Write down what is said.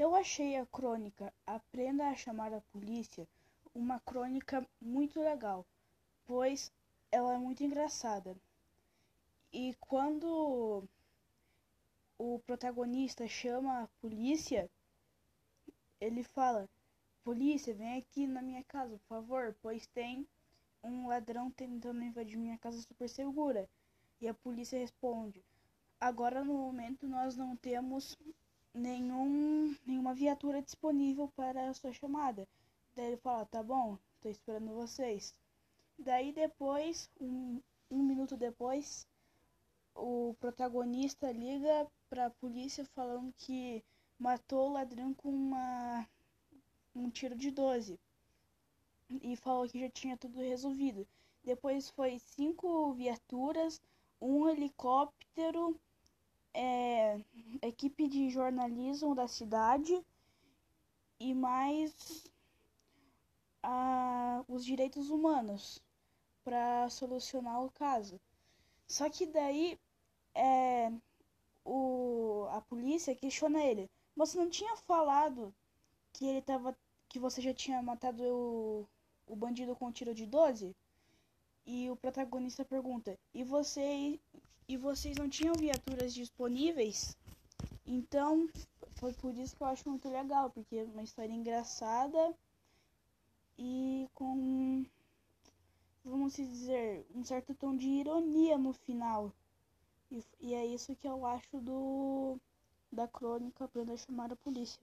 Eu achei a crônica Aprenda a Chamar a Polícia uma crônica muito legal, pois ela é muito engraçada. E quando o protagonista chama a polícia, ele fala: Polícia, vem aqui na minha casa, por favor, pois tem um ladrão tentando invadir minha casa super segura. E a polícia responde: Agora no momento nós não temos nenhum, nenhuma viatura disponível para a sua chamada. Daí ele fala: Tá bom, tô esperando vocês. Daí depois, um, um minuto depois, o protagonista liga para a polícia falando que matou o ladrão com uma um tiro de 12 e falou que já tinha tudo resolvido. Depois foi cinco viaturas, um helicóptero, é, equipe de jornalismo da cidade e mais a, os direitos humanos para solucionar o caso. Só que daí é, o, a polícia questiona ele. Você não tinha falado que ele tava que você já tinha matado o, o bandido com um tiro de 12? E o protagonista pergunta: "E você e vocês não tinham viaturas disponíveis?" Então, foi por isso que eu acho muito legal, porque é uma história engraçada e com vamos dizer, um certo tom de ironia no final. E, e é isso que eu acho do da crônica Aprenda a Chamar a Polícia.